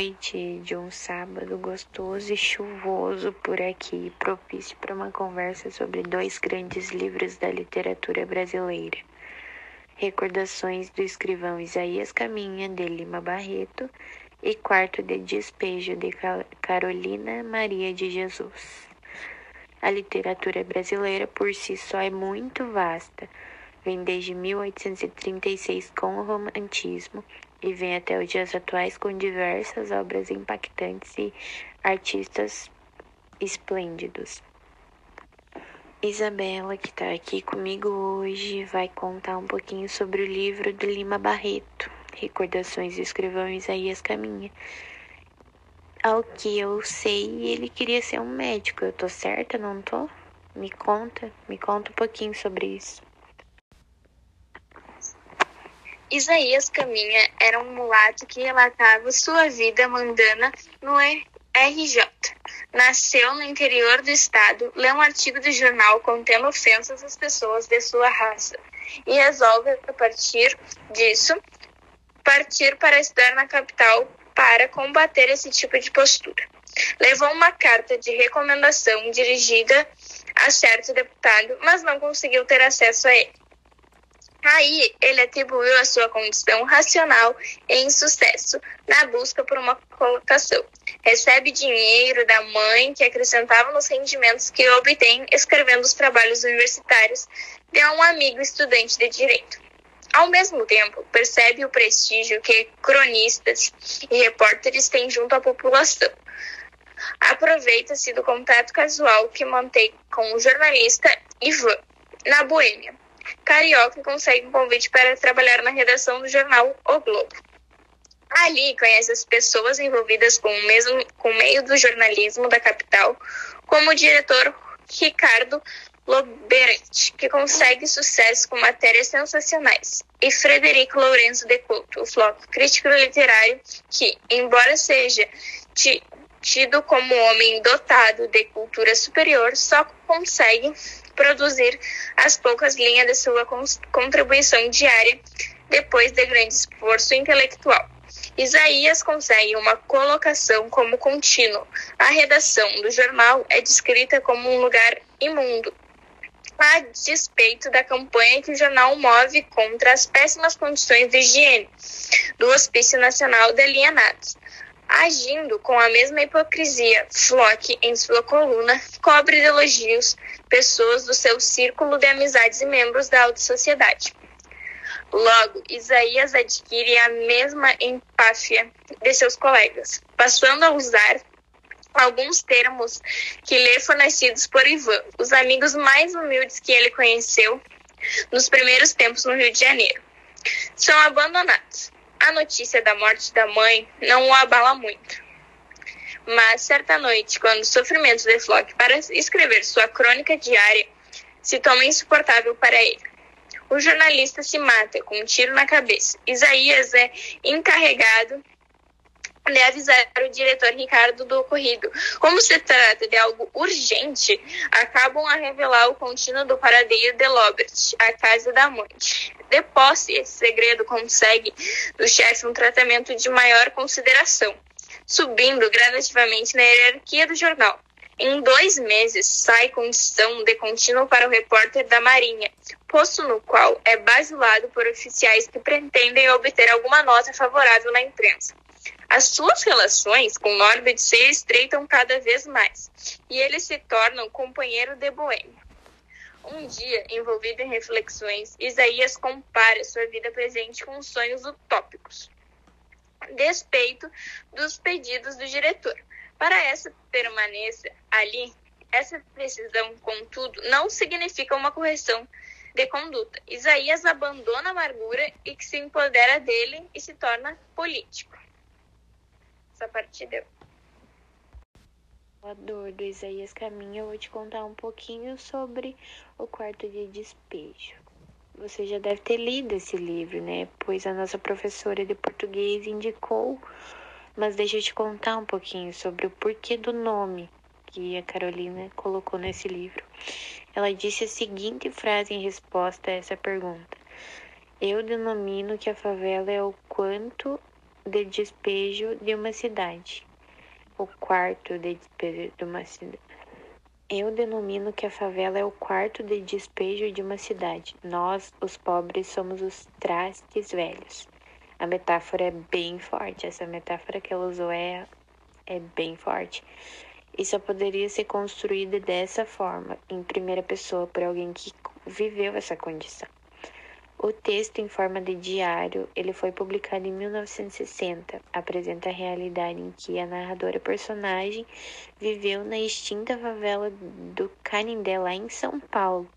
noite de um sábado gostoso e chuvoso por aqui, propício para uma conversa sobre dois grandes livros da literatura brasileira. Recordações do escrivão Isaías Caminha de Lima Barreto e Quarto de Despejo de Carolina Maria de Jesus. A literatura brasileira por si só é muito vasta. Vem desde 1836 com o romantismo e vem até os dias atuais com diversas obras impactantes e artistas esplêndidos. Isabela, que está aqui comigo hoje, vai contar um pouquinho sobre o livro do Lima Barreto, Recordações do Escrivão Isaías Caminha. Ao que eu sei, ele queria ser um médico. Eu tô certa, não tô? Me conta, me conta um pouquinho sobre isso. Isaías Caminha era um mulato que relatava sua vida mundana no RJ. Nasceu no interior do estado, lê um artigo do jornal contendo ofensas às pessoas de sua raça e resolve, a partir disso, partir para estudar na capital para combater esse tipo de postura. Levou uma carta de recomendação dirigida a certo deputado, mas não conseguiu ter acesso a ele. Aí ele atribuiu a sua condição racional e insucesso na busca por uma colocação. Recebe dinheiro da mãe que acrescentava nos rendimentos que obtém escrevendo os trabalhos universitários de um amigo estudante de direito. Ao mesmo tempo, percebe o prestígio que cronistas e repórteres têm junto à população. Aproveita-se do contato casual que mantém com o jornalista Ivan, na Boêmia carioca consegue um convite para trabalhar na redação do jornal O Globo. Ali conhece as pessoas envolvidas com o mesmo com o meio do jornalismo da capital, como o diretor Ricardo Loberante, que consegue sucesso com matérias sensacionais, e Frederico Lourenço de Couto, o Floco, crítico literário que, embora seja tido como homem dotado de cultura superior, só consegue produzir as poucas linhas de sua contribuição diária depois de grande esforço intelectual. Isaías consegue uma colocação como contínuo. A redação do jornal é descrita como um lugar imundo, a despeito da campanha que o jornal move contra as péssimas condições de higiene do Hospício Nacional de Alienados. Agindo com a mesma hipocrisia, Flock, em sua coluna, cobre de elogios pessoas do seu círculo de amizades e membros da alta sociedade. Logo, Isaías adquire a mesma empáfia de seus colegas, passando a usar alguns termos que lhe fornecidos por Ivan, os amigos mais humildes que ele conheceu nos primeiros tempos no Rio de Janeiro. São abandonados a notícia da morte da mãe não o abala muito. Mas certa noite, quando o sofrimento de Flock para escrever sua crônica diária se torna insuportável para ele, o jornalista se mata com um tiro na cabeça. Isaías é encarregado de avisar o diretor Ricardo do ocorrido. Como se trata de algo urgente, acabam a revelar o contínuo do paradeiro de Lobert, a casa da mãe. De posse, esse segredo consegue do chefe um tratamento de maior consideração, subindo gradativamente na hierarquia do jornal. Em dois meses, sai condição de contínuo para o repórter da Marinha, posto no qual é basilado por oficiais que pretendem obter alguma nota favorável na imprensa. As suas relações com Norbert se estreitam cada vez mais e ele se torna um companheiro de boêmia. Um dia, envolvido em reflexões, Isaías compara sua vida presente com sonhos utópicos, despeito dos pedidos do diretor. Para essa permaneça ali, essa precisão, contudo, não significa uma correção de conduta. Isaías abandona a amargura e que se empodera dele e se torna político essa partida. A dor do Isaías Caminha, eu vou te contar um pouquinho sobre o quarto de despejo. Você já deve ter lido esse livro, né? Pois a nossa professora de português indicou. Mas deixa eu te contar um pouquinho sobre o porquê do nome que a Carolina colocou nesse livro. Ela disse a seguinte frase em resposta a essa pergunta: Eu denomino que a favela é o quanto de despejo de uma cidade. O quarto de despejo de uma cidade. Eu denomino que a favela é o quarto de despejo de uma cidade. Nós, os pobres, somos os trastes velhos. A metáfora é bem forte. Essa metáfora que ela usou é, é bem forte. E só poderia ser construída dessa forma, em primeira pessoa, por alguém que viveu essa condição. O texto, em forma de diário, ele foi publicado em 1960. Apresenta a realidade em que a narradora personagem viveu na extinta favela do Canindé, lá em São Paulo,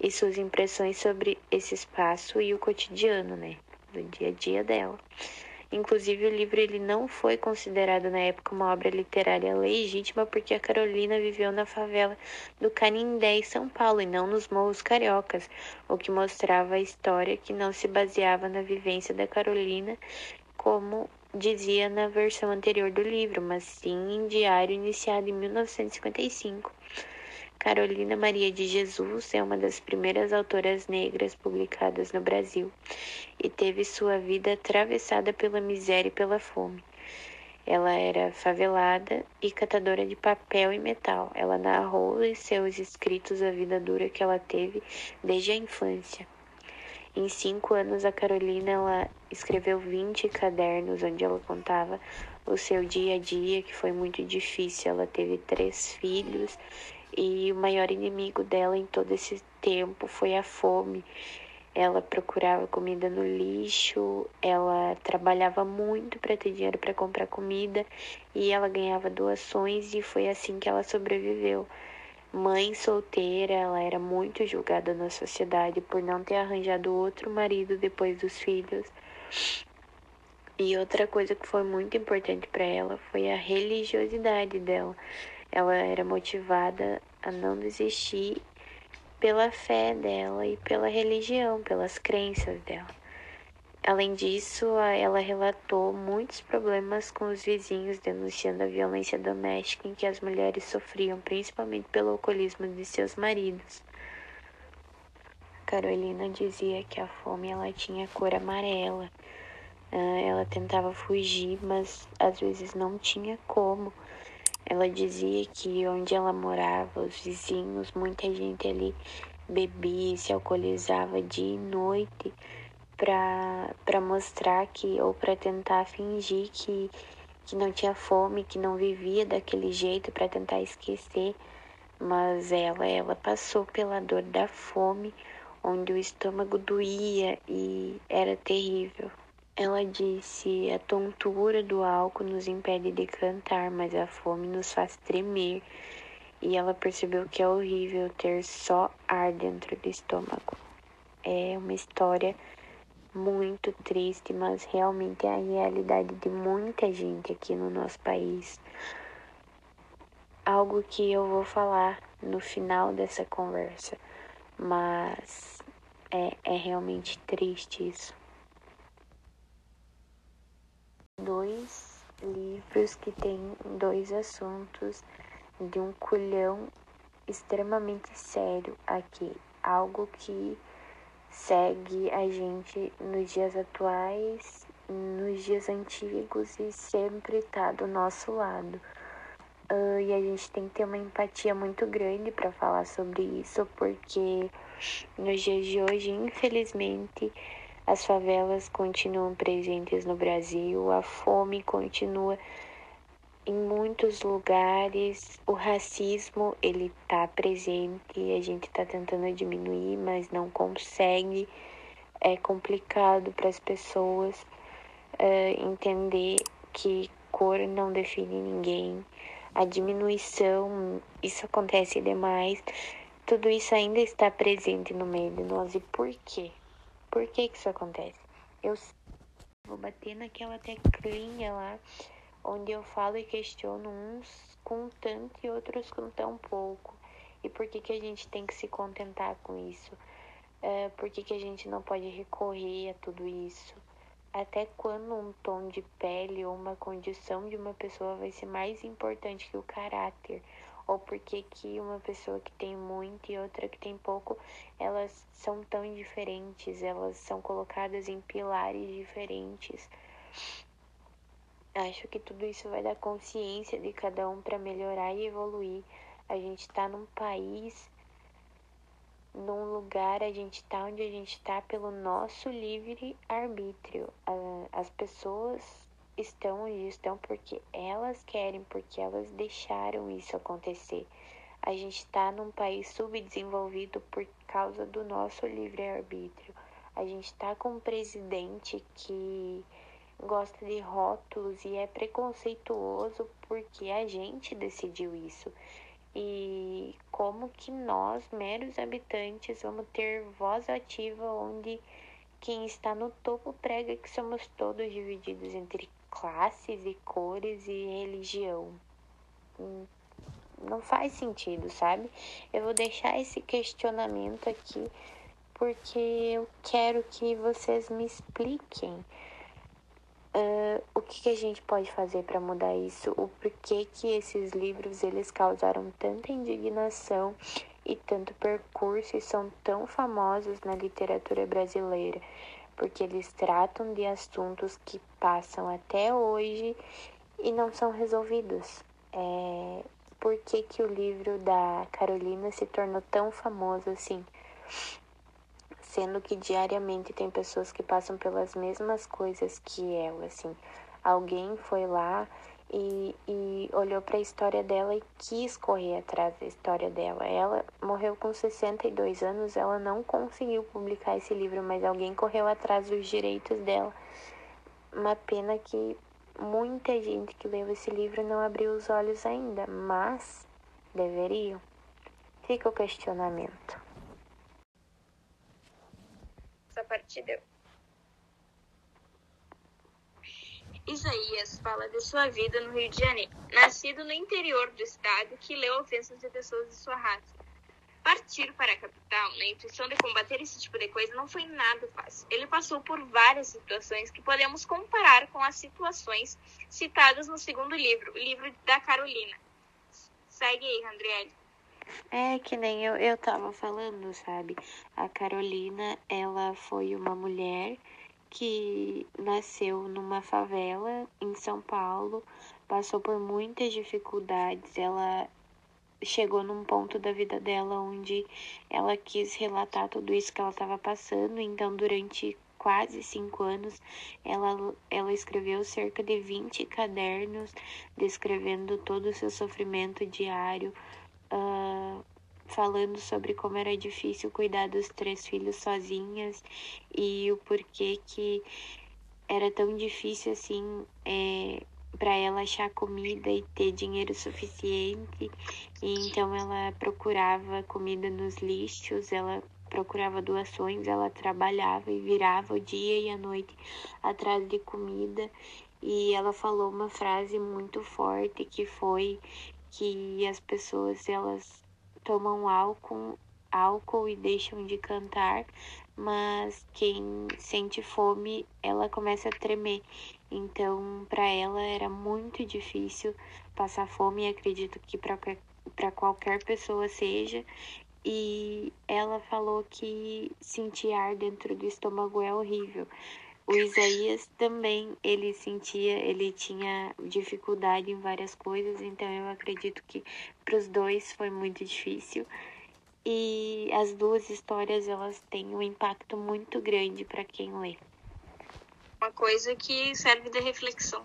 e suas impressões sobre esse espaço e o cotidiano, né, do dia a dia dela. Inclusive, o livro ele não foi considerado na época uma obra literária legítima porque a Carolina viveu na favela do Canindé, em São Paulo, e não nos morros cariocas, o que mostrava a história que não se baseava na vivência da Carolina, como dizia na versão anterior do livro, mas sim em diário iniciado em 1955. Carolina Maria de Jesus é uma das primeiras autoras negras publicadas no Brasil e teve sua vida atravessada pela miséria e pela fome. Ela era favelada e catadora de papel e metal. Ela narrou em seus escritos a vida dura que ela teve desde a infância. Em cinco anos, a Carolina ela escreveu 20 cadernos onde ela contava o seu dia a dia, que foi muito difícil. Ela teve três filhos e o maior inimigo dela em todo esse tempo foi a fome. Ela procurava comida no lixo, ela trabalhava muito para ter dinheiro para comprar comida e ela ganhava doações e foi assim que ela sobreviveu. Mãe solteira, ela era muito julgada na sociedade por não ter arranjado outro marido depois dos filhos. E outra coisa que foi muito importante para ela foi a religiosidade dela. Ela era motivada a não desistir pela fé dela e pela religião, pelas crenças dela. Além disso, ela relatou muitos problemas com os vizinhos, denunciando a violência doméstica em que as mulheres sofriam, principalmente pelo alcoolismo de seus maridos. Carolina dizia que a fome ela tinha cor amarela. Ah, ela tentava fugir, mas às vezes não tinha como ela dizia que onde ela morava, os vizinhos, muita gente ali bebia e se alcoolizava dia e noite para mostrar que, ou para tentar fingir que, que não tinha fome, que não vivia daquele jeito, para tentar esquecer. Mas ela, ela passou pela dor da fome, onde o estômago doía e era terrível. Ela disse: A tontura do álcool nos impede de cantar, mas a fome nos faz tremer. E ela percebeu que é horrível ter só ar dentro do estômago. É uma história muito triste, mas realmente é a realidade de muita gente aqui no nosso país. Algo que eu vou falar no final dessa conversa, mas é, é realmente triste isso dois livros que têm dois assuntos de um culhão extremamente sério aqui, algo que segue a gente nos dias atuais, nos dias antigos e sempre está do nosso lado. Uh, e a gente tem que ter uma empatia muito grande para falar sobre isso, porque nos dias de hoje, infelizmente, as favelas continuam presentes no Brasil, a fome continua em muitos lugares, o racismo ele está presente e a gente está tentando diminuir, mas não consegue. É complicado para as pessoas uh, entender que cor não define ninguém. A diminuição, isso acontece demais. Tudo isso ainda está presente no meio de nós. E por quê? Por que, que isso acontece? Eu vou bater naquela teclinha lá onde eu falo e questiono uns com tanto e outros com tão pouco. E por que, que a gente tem que se contentar com isso? É, por que, que a gente não pode recorrer a tudo isso? Até quando um tom de pele ou uma condição de uma pessoa vai ser mais importante que o caráter? Ou porque que uma pessoa que tem muito e outra que tem pouco, elas são tão diferentes, elas são colocadas em pilares diferentes. Acho que tudo isso vai dar consciência de cada um para melhorar e evoluir. A gente está num país, num lugar, a gente está onde a gente está pelo nosso livre arbítrio. As pessoas estão onde estão porque elas querem, porque elas deixaram isso acontecer. A gente está num país subdesenvolvido por causa do nosso livre arbítrio. A gente está com um presidente que gosta de rótulos e é preconceituoso porque a gente decidiu isso. E como que nós, meros habitantes, vamos ter voz ativa onde quem está no topo prega que somos todos divididos entre classes e cores e religião? Hum, não faz sentido, sabe? Eu vou deixar esse questionamento aqui porque eu quero que vocês me expliquem Uh, o que, que, a gente pode fazer para mudar isso? O porquê que esses livros eles causaram tanta indignação e tanto percurso e são tão famosos na literatura brasileira? Porque eles tratam de assuntos que passam até hoje e não são resolvidos. É, por que, que o livro da Carolina se tornou tão famoso assim? sendo que diariamente tem pessoas que passam pelas mesmas coisas que ela, assim. Alguém foi lá e, e olhou para a história dela e quis correr atrás da história dela. Ela morreu com 62 anos, ela não conseguiu publicar esse livro, mas alguém correu atrás dos direitos dela. Uma pena que muita gente que leu esse livro não abriu os olhos ainda, mas deveriam. Fica o questionamento essa parte deu. Isaías fala de sua vida no Rio de Janeiro, nascido no interior do estado que leu ofensas de pessoas de sua raça. Partir para a capital, na intuição de combater esse tipo de coisa, não foi nada fácil. Ele passou por várias situações que podemos comparar com as situações citadas no segundo livro, o livro da Carolina. Segue aí, Andriele. É que nem eu, eu tava falando, sabe? A Carolina, ela foi uma mulher que nasceu numa favela em São Paulo, passou por muitas dificuldades. Ela chegou num ponto da vida dela onde ela quis relatar tudo isso que ela estava passando. Então, durante quase cinco anos, ela, ela escreveu cerca de 20 cadernos descrevendo todo o seu sofrimento diário, uh, falando sobre como era difícil cuidar dos três filhos sozinhas e o porquê que era tão difícil assim é, para ela achar comida e ter dinheiro suficiente. E então ela procurava comida nos lixos, ela procurava doações, ela trabalhava e virava o dia e a noite atrás de comida. E ela falou uma frase muito forte que foi que as pessoas elas tomam álcool, álcool e deixam de cantar, mas quem sente fome, ela começa a tremer. Então, para ela era muito difícil passar fome, acredito que para qualquer pessoa seja. E ela falou que sentir ar dentro do estômago é horrível. O Isaías também, ele sentia, ele tinha dificuldade em várias coisas, então eu acredito que para os dois foi muito difícil. E as duas histórias, elas têm um impacto muito grande para quem lê. Uma coisa que serve de reflexão.